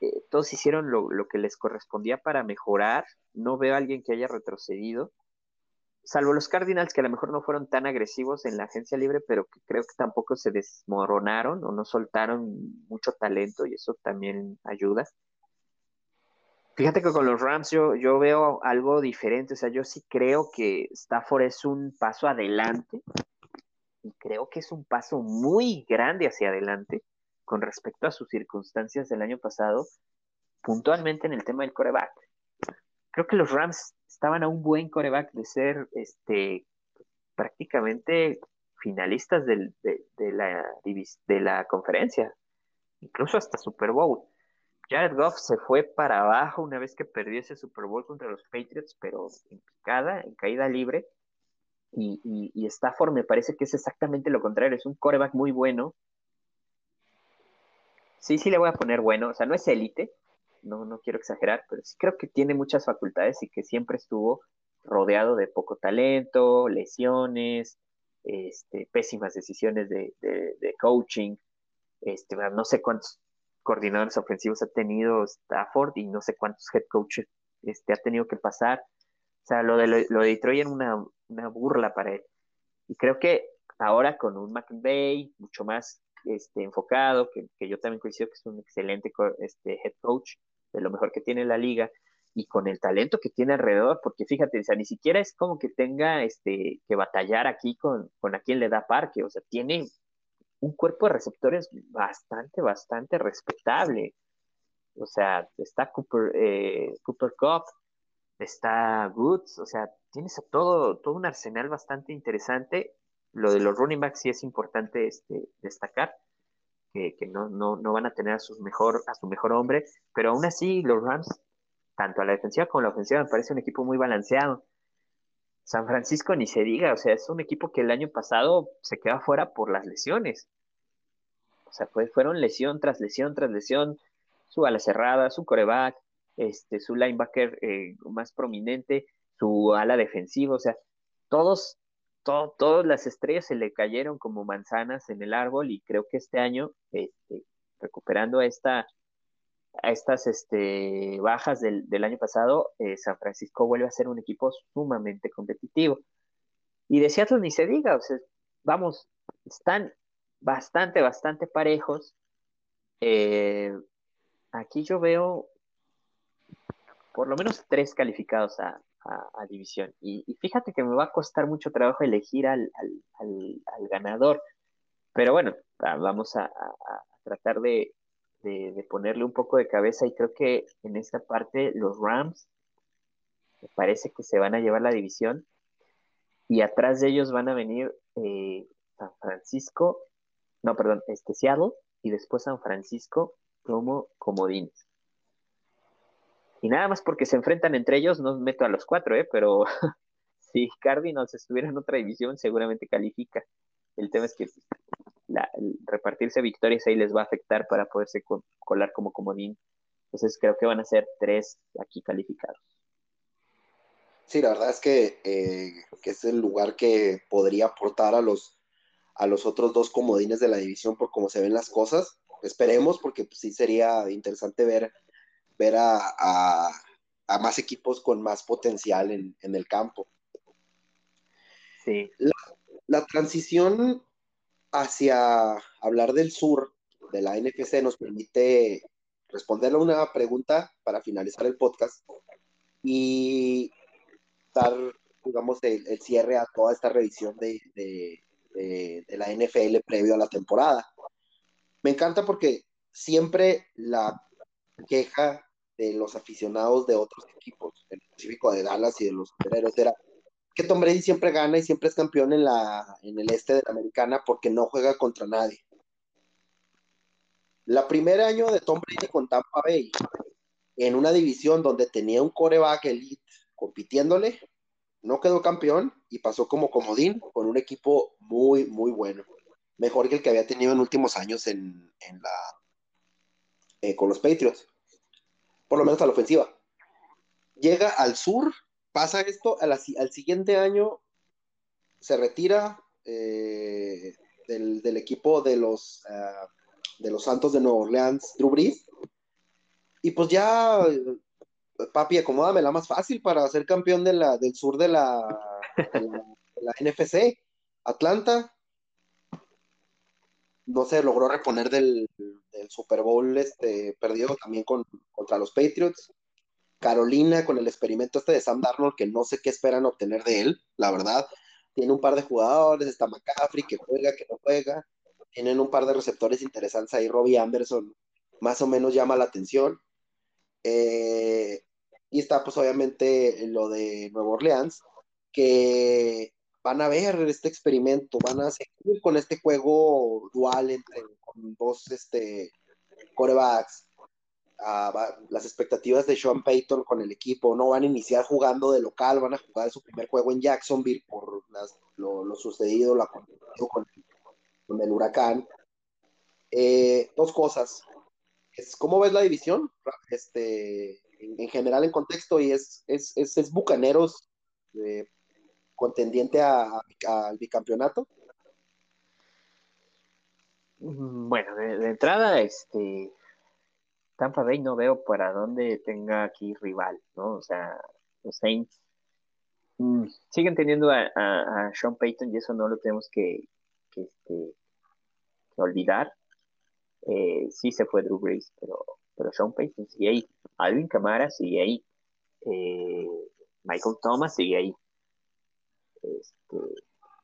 eh, todos hicieron lo, lo, que les correspondía para mejorar, no veo a alguien que haya retrocedido, salvo los Cardinals que a lo mejor no fueron tan agresivos en la agencia libre, pero que creo que tampoco se desmoronaron o no soltaron mucho talento y eso también ayuda. Fíjate que con los Rams yo, yo veo algo diferente, o sea, yo sí creo que Stafford es un paso adelante y creo que es un paso muy grande hacia adelante con respecto a sus circunstancias del año pasado, puntualmente en el tema del coreback. Creo que los Rams estaban a un buen coreback de ser este, prácticamente finalistas de, la, de la conferencia, incluso hasta Super Bowl. Jared Goff se fue para abajo una vez que perdió ese Super Bowl contra los Patriots, pero en picada, en caída libre. Y, y, Stafford me parece que es exactamente lo contrario, es un coreback muy bueno. Sí, sí le voy a poner bueno, o sea, no es élite, no, no quiero exagerar, pero sí creo que tiene muchas facultades y que siempre estuvo rodeado de poco talento, lesiones, este, pésimas decisiones de, de coaching. Este, no sé cuántos coordinadores ofensivos ha tenido Stafford y no sé cuántos head coaches este, ha tenido que pasar. O sea, lo de, lo, de Detroit era una, burla para él. Y creo que ahora con un McVay mucho más este, enfocado, que, yo también coincido que es un excelente este, head coach, de lo mejor que tiene la liga, y con el talento que tiene alrededor, porque fíjate, o sea, ni siquiera es como que tenga este, que batallar aquí con, con a quien le da parque, o sea, tiene un cuerpo de receptores bastante, bastante respetable. O sea, está Cooper, eh, Cooper Cup, está Woods, o sea, tienes a todo, todo un arsenal bastante interesante. Lo de los running backs sí es importante este, destacar, que, no, no, no, van a tener a, sus mejor, a su mejor hombre, pero aún así los Rams, tanto a la defensiva como a la ofensiva, me parece un equipo muy balanceado. San Francisco ni se diga, o sea, es un equipo que el año pasado se queda fuera por las lesiones. O sea, fueron lesión tras lesión tras lesión, su ala cerrada, su coreback, este, su linebacker eh, más prominente, su ala defensiva, o sea, todos, todas las estrellas se le cayeron como manzanas en el árbol y creo que este año, este, recuperando esta a estas este, bajas del, año pasado, eh, San Francisco vuelve a ser un equipo sumamente competitivo. Y de Seattle ni se diga, o sea, vamos, están bastante, bastante parejos. Eh, aquí yo veo por lo menos tres calificados a, división. Y, fíjate que me va a costar mucho trabajo elegir al, ganador. Pero bueno, vamos a tratar de, de, ponerle un poco de cabeza y creo que en esta parte los Rams me parece que se van a llevar la división y atrás de ellos van a venir eh, San Francisco, no, perdón, este Seattle y después San Francisco como comodines. Y nada más porque se enfrentan entre ellos, no meto a los cuatro, ¿eh? pero si Cardinals estuviera en otra división, seguramente califica. El tema es que repartirse victorias ahí les va a afectar para poderse colar como comodín. Entonces creo que van a ser tres aquí calificados. Sí, la verdad es que, eh, que, es el lugar que podría aportar a los, a los otros dos comodines de la división por cómo se ven las cosas. Esperemos, porque pues, sí sería interesante ver, ver a, más equipos con más potencial en, el campo. Sí. La, la, transición hacia hablar del sur de la NFC nos permite responderle a una pregunta para finalizar el podcast y dar, digamos, el, cierre a toda esta revisión de, de, la NFL previo a la temporada. Me encanta porque siempre la queja de los aficionados de otros equipos, en específico de Dallas y de los superhéroes, era que Tom Brady siempre gana y siempre es campeón en, la, en el este de la americana porque no juega contra nadie. La primer año de Tom Brady con Tampa Bay, en una división donde tenía un coreback elite compitiéndole, no quedó campeón y pasó como comodín con un equipo muy, muy bueno. Mejor que el que había tenido en últimos años en, la, eh, con los Patriots. Por lo menos a la ofensiva. Llega al sur pasa esto, al, siguiente año se retira eh, del, equipo de los, ah, de los Santos de Nueva Orleans, Drew Brees, y pues ya, papi, acomódame la más fácil para ser campeón de la, del sur de la, la, NFC, Atlanta, no se logró reponer del, Super Bowl este, perdido también con, contra los Patriots. Carolina con el experimento este de Sam Darnold, que no sé qué esperan obtener de él, la verdad. Tiene un par de jugadores, está McCaffrey, que juega, que no juega. Tienen un par de receptores interesantes ahí. Robbie Anderson más o menos llama la atención. Eh, y está pues obviamente lo de Nueva Orleans, que van a ver este experimento, van a seguir con este juego dual entre dos este, corebacks las expectativas de Sean Payton con el equipo. No van a iniciar jugando de local, van a jugar su primer juego en Jacksonville por lo, sucedido, con, con, el huracán. Eh, dos cosas. Es, ¿Cómo ves la división? Este, en, general, en contexto, y es, es, es, Bucaneros eh, contendiente al bicampeonato. Mm, bueno, de, entrada, este, Tampa Bay no veo para dónde tenga aquí rival, ¿no? O sea, los Saints mm, siguen teniendo a, Sean Payton y eso no lo tenemos que, este, olvidar. Eh, sí se fue Drew Brees, pero, pero Sean Payton sigue ahí. Alvin Kamara sigue ahí. Eh, Michael Thomas sigue ahí. Este,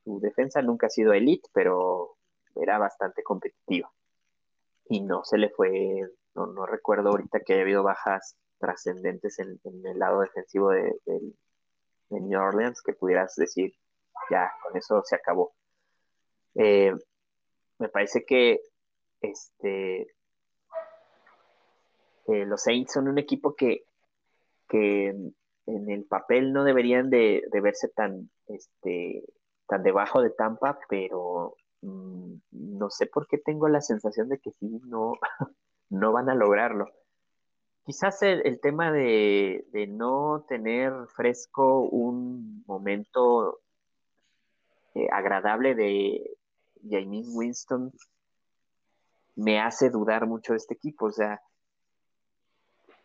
su defensa nunca ha sido elite, pero era bastante competitiva. Y no se le fue no, recuerdo ahorita que haya habido bajas trascendentes en, el lado defensivo de, New Orleans que pudieras decir, ya, con eso se acabó. Eh, me parece que este, los Saints son un equipo que, en el papel no deberían de, verse tan, este, tan debajo de Tampa, pero mm, no sé por qué tengo la sensación de que sí, no, no van a lograrlo. Quizás el, tema de, no tener fresco un momento eh, agradable de James Winston me hace dudar mucho de este equipo. O sea,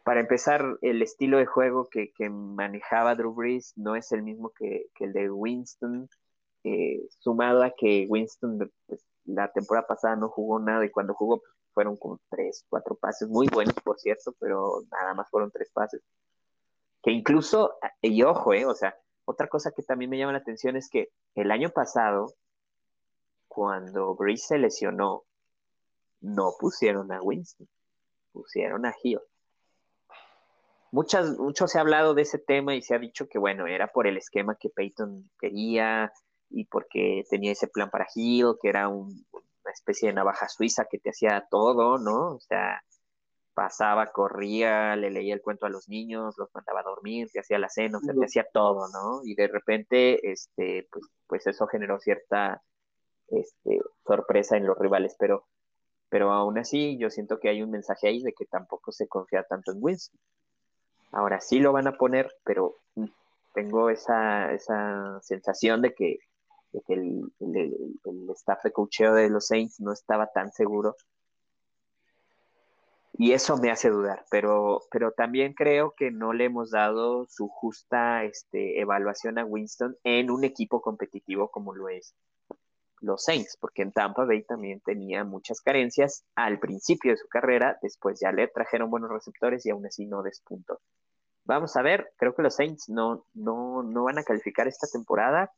para empezar, el estilo de juego que, manejaba Drew Brees no es el mismo que, el de Winston, eh, sumado a que Winston pues, la temporada pasada no jugó nada y cuando jugó pues, fueron como tres, cuatro pases, muy buenos por cierto, pero nada más fueron tres pases. Que incluso, y ojo, eh, o sea, otra cosa que también me llama la atención es que el año pasado, cuando Breeze se lesionó, no pusieron a Winston. pusieron a Hill. Muchas, mucho se ha hablado de ese tema y se ha dicho que, bueno, era por el esquema que Peyton quería y porque tenía ese plan para Hill, que era una especie de navaja suiza que te hacía todo, ¿no? O sea, pasaba, corría, le leía el cuento a los niños, los mandaba a dormir, te hacía la cena, o sea, te hacía todo, ¿no? Y de repente, este, pues, pues eso generó cierta este, sorpresa en los rivales, pero, pero aún así yo siento que hay un mensaje ahí de que tampoco se confía tanto en Winston. Ahora sí lo van a poner, pero mm, tengo esa, esa sensación de que, el, el, staff de cocheo de los Saints no estaba tan seguro. Y eso me hace dudar, pero, pero también creo que no le hemos dado su justa este, evaluación a Winston en un equipo competitivo como lo es los Saints, porque en Tampa Bay también tenía muchas carencias al principio de su carrera, después ya le trajeron buenos receptores y aún así no despuntó. Vamos a ver, creo que los Saints no, no, no van a calificar esta temporada.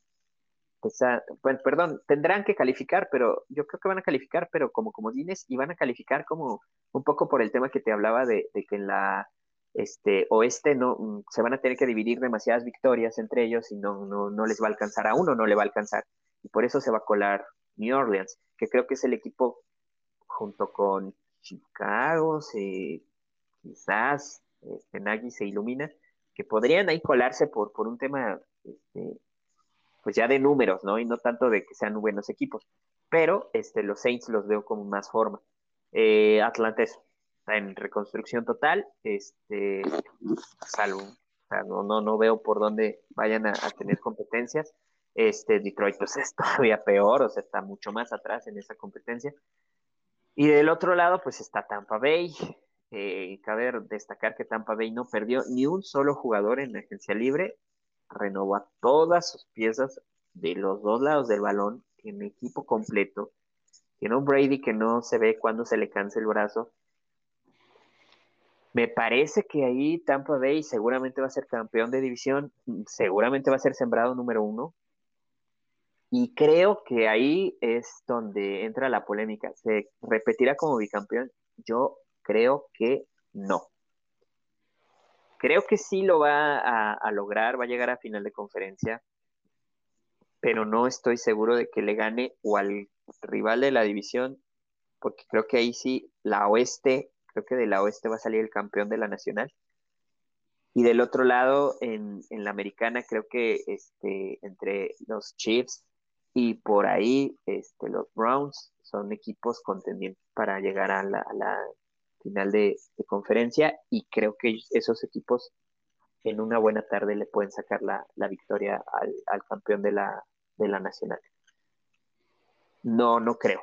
O sea, pues, perdón, tendrán que calificar, pero yo creo que van a calificar, pero como comodines, y van a calificar como un poco por el tema que te hablaba de, que en la este, oeste no se van a tener que dividir demasiadas victorias entre ellos y no, no, no les va a alcanzar a uno, no le va a alcanzar. Y por eso se va a colar New Orleans, que creo que es el equipo junto con Chicago, quizás este, Nagy se ilumina, que podrían ahí colarse por, por un tema, este, pues ya de números, ¿no? Y no tanto de que sean buenos equipos. Pero este, los Saints los veo como más forma. Eh, Atlanta está en reconstrucción total, este, salvo, no, no, no veo por dónde vayan a, tener competencias. Este, Detroit pues es todavía peor, o sea, está mucho más atrás en esa competencia. Y del otro lado, pues está Tampa Bay, eh, cabe destacar que Tampa Bay no perdió ni un solo jugador en la agencia libre, renovó todas sus piezas de los dos lados del balón, tiene equipo completo, tiene un Brady que no se ve cuando se le cansa el brazo. Me parece que ahí Tampa Bay seguramente va a ser campeón de división, seguramente va a ser sembrado número uno. Y creo que ahí es donde entra la polémica. ¿Se repetirá como bicampeón? Yo Creo que no. Creo que sí lo va a, lograr, va a llegar a final de conferencia, pero no estoy seguro de que le gane o al rival de la división, porque creo que ahí sí, la oeste, creo que de la oeste va a salir el campeón de la nacional. Y del otro lado, en, la americana, creo que este, entre los Chiefs y por ahí este, los Browns son equipos contendientes para llegar a la, final de, conferencia y creo que esos equipos en una buena tarde le pueden sacar la, victoria al, campeón de la, de la nacional. No, no creo.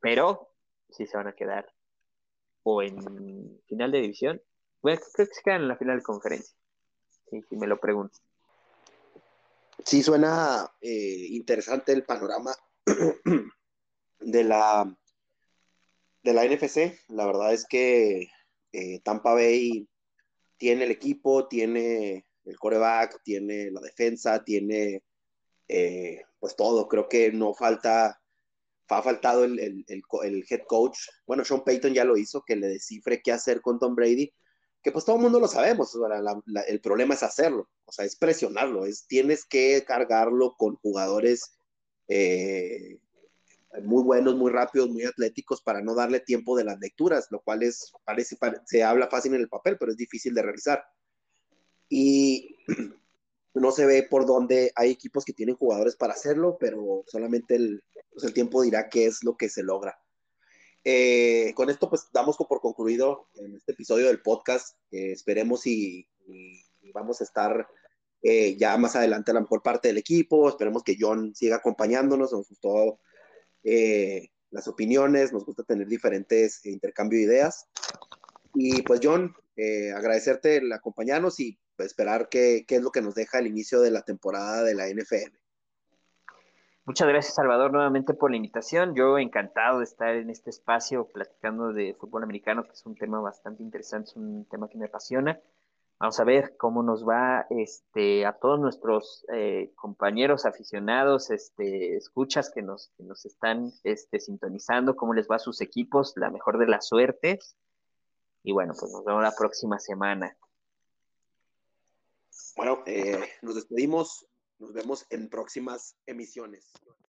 Pero si se van a quedar o en final de división, bueno, creo que se quedan en la final de conferencia. si me lo pregunto. Sí, suena eh, interesante el panorama de la de la NFC, la verdad es que eh, Tampa Bay tiene el equipo, tiene el coreback, tiene la defensa, tiene eh, pues todo. Creo que no falta, ha faltado el, head coach. Bueno, Sean Payton ya lo hizo, que le descifre qué hacer con Tom Brady, que pues todo el mundo lo sabemos. el problema es hacerlo, o sea, es presionarlo, es tienes que cargarlo con jugadores eh, muy buenos, muy rápidos, muy atléticos para no darle tiempo de las lecturas, lo cual es, parece, se habla fácil en el papel, pero es difícil de realizar. Y no se ve por dónde hay equipos que tienen jugadores para hacerlo, pero solamente el, pues el tiempo dirá qué es lo que se logra. Eh, con esto pues damos por concluido en este episodio del podcast. esperemos y, vamos a estar eh, ya más adelante a la mejor parte del equipo. Esperemos que John siga acompañándonos. Nos gustó eh, las opiniones, nos gusta tener diferentes eh, intercambio de ideas. Y pues John, eh, agradecerte el acompañarnos y esperar qué, qué es lo que nos deja el inicio de la temporada de la NFL. Muchas gracias, Salvador, nuevamente por la invitación. Yo encantado de estar en este espacio platicando de fútbol americano, que es un tema bastante interesante, es un tema que me apasiona. Vamos a ver cómo nos va este, a todos nuestros eh, compañeros aficionados, este, escuchas que nos, nos están este, sintonizando, cómo les va a sus equipos, la mejor de las suertes. Y bueno, pues nos vemos la próxima semana. Bueno, eh, nos despedimos. Nos vemos en próximas emisiones.